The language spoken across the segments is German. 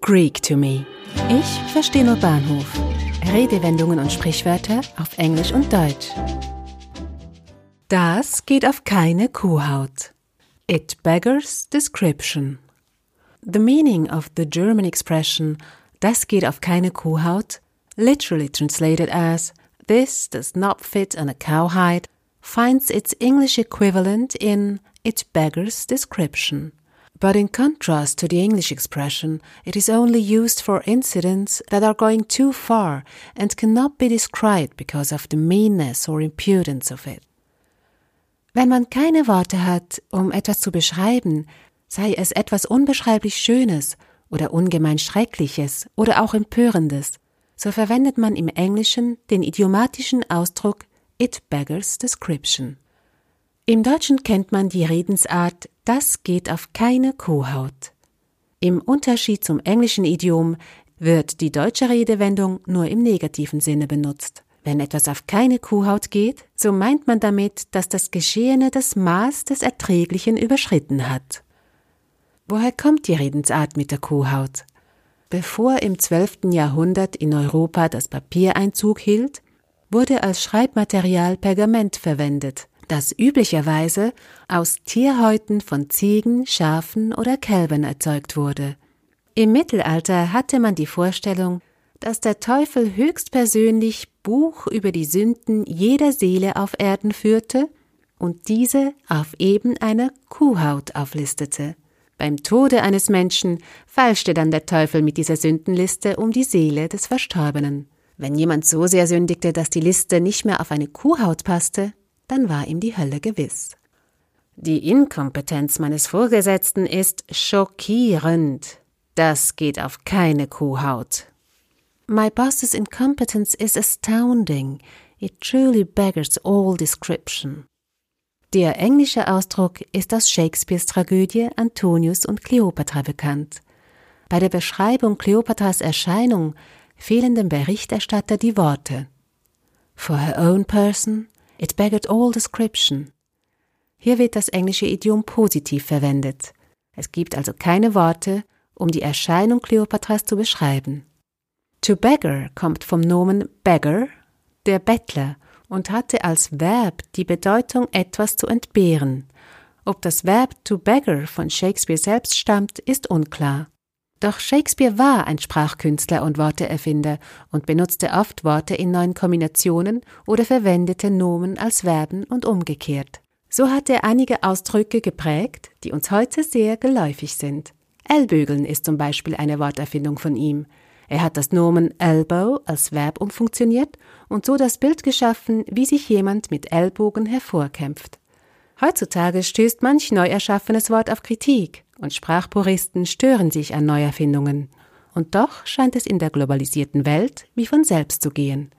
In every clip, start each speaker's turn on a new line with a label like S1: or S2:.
S1: Greek to me. Ich verstehe nur Bahnhof. Redewendungen und Sprichwörter auf Englisch und Deutsch. Das geht auf keine Kuhhaut. It beggars description. The meaning of the German expression das geht auf keine Kuhhaut, literally translated as this does not fit on a cowhide, finds its English equivalent in it beggars description. But in contrast to the English expression, it is only used for incidents that are going too far and cannot be described because of the meanness or impudence of it. Wenn man keine Worte hat, um etwas zu beschreiben, sei es etwas unbeschreiblich Schönes oder ungemein Schreckliches oder auch Empörendes, so verwendet man im Englischen den idiomatischen Ausdruck it beggars description. Im Deutschen kennt man die Redensart das geht auf keine Kuhhaut. Im Unterschied zum englischen Idiom wird die deutsche Redewendung nur im negativen Sinne benutzt. Wenn etwas auf keine Kuhhaut geht, so meint man damit, dass das Geschehene das Maß des Erträglichen überschritten hat. Woher kommt die Redensart mit der Kuhhaut? Bevor im 12. Jahrhundert in Europa das Papier Einzug hielt, wurde als Schreibmaterial Pergament verwendet, das üblicherweise aus Tierhäuten von Ziegen, Schafen oder Kälbern erzeugt wurde. Im Mittelalter hatte man die Vorstellung, dass der Teufel höchstpersönlich Buch über die Sünden jeder Seele auf Erden führte und diese auf eben einer Kuhhaut auflistete. Beim Tode eines Menschen falschte dann der Teufel mit dieser Sündenliste um die Seele des Verstorbenen. Wenn jemand so sehr sündigte, dass die Liste nicht mehr auf eine Kuhhaut passte, dann war ihm die Hölle gewiss. Die Inkompetenz meines Vorgesetzten ist schockierend. Das geht auf keine Kuhhaut. My boss's incompetence is astounding. It truly beggars all description. Der englische Ausdruck ist aus Shakespeares Tragödie Antonius und Kleopatra bekannt. Bei der Beschreibung Kleopatras Erscheinung fehlen dem Berichterstatter die Worte. For her own person, it beggared all description. Hier wird das englische Idiom positiv verwendet. Es gibt also keine Worte, um die Erscheinung Kleopatras zu beschreiben. To beggar kommt vom Nomen beggar, der Bettler, und hatte als Verb die Bedeutung etwas zu entbehren. Ob das Verb to beggar von Shakespeare selbst stammt, ist unklar. Doch Shakespeare war ein Sprachkünstler und Worteerfinder und benutzte oft Worte in neuen Kombinationen oder verwendete Nomen als Verben und umgekehrt. So hat er einige Ausdrücke geprägt, die uns heute sehr geläufig sind. Ellbögeln ist zum Beispiel eine Worterfindung von ihm. Er hat das Nomen elbow als Verb umfunktioniert und so das Bild geschaffen, wie sich jemand mit Ellbogen hervorkämpft. Heutzutage stößt manch neu erschaffenes Wort auf Kritik und Sprachpuristen stören sich an Neuerfindungen. Und doch scheint es in der globalisierten Welt wie von selbst zu gehen.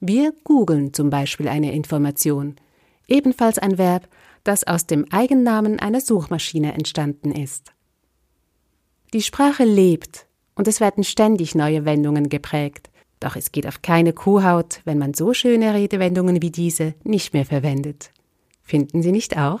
S1: Wir googeln zum Beispiel eine Information, ebenfalls ein Verb, das aus dem Eigennamen einer Suchmaschine entstanden ist. Die Sprache lebt und es werden ständig neue Wendungen geprägt. Doch es geht auf keine Kuhhaut, wenn man so schöne Redewendungen wie diese nicht mehr verwendet. Finden Sie nicht auch?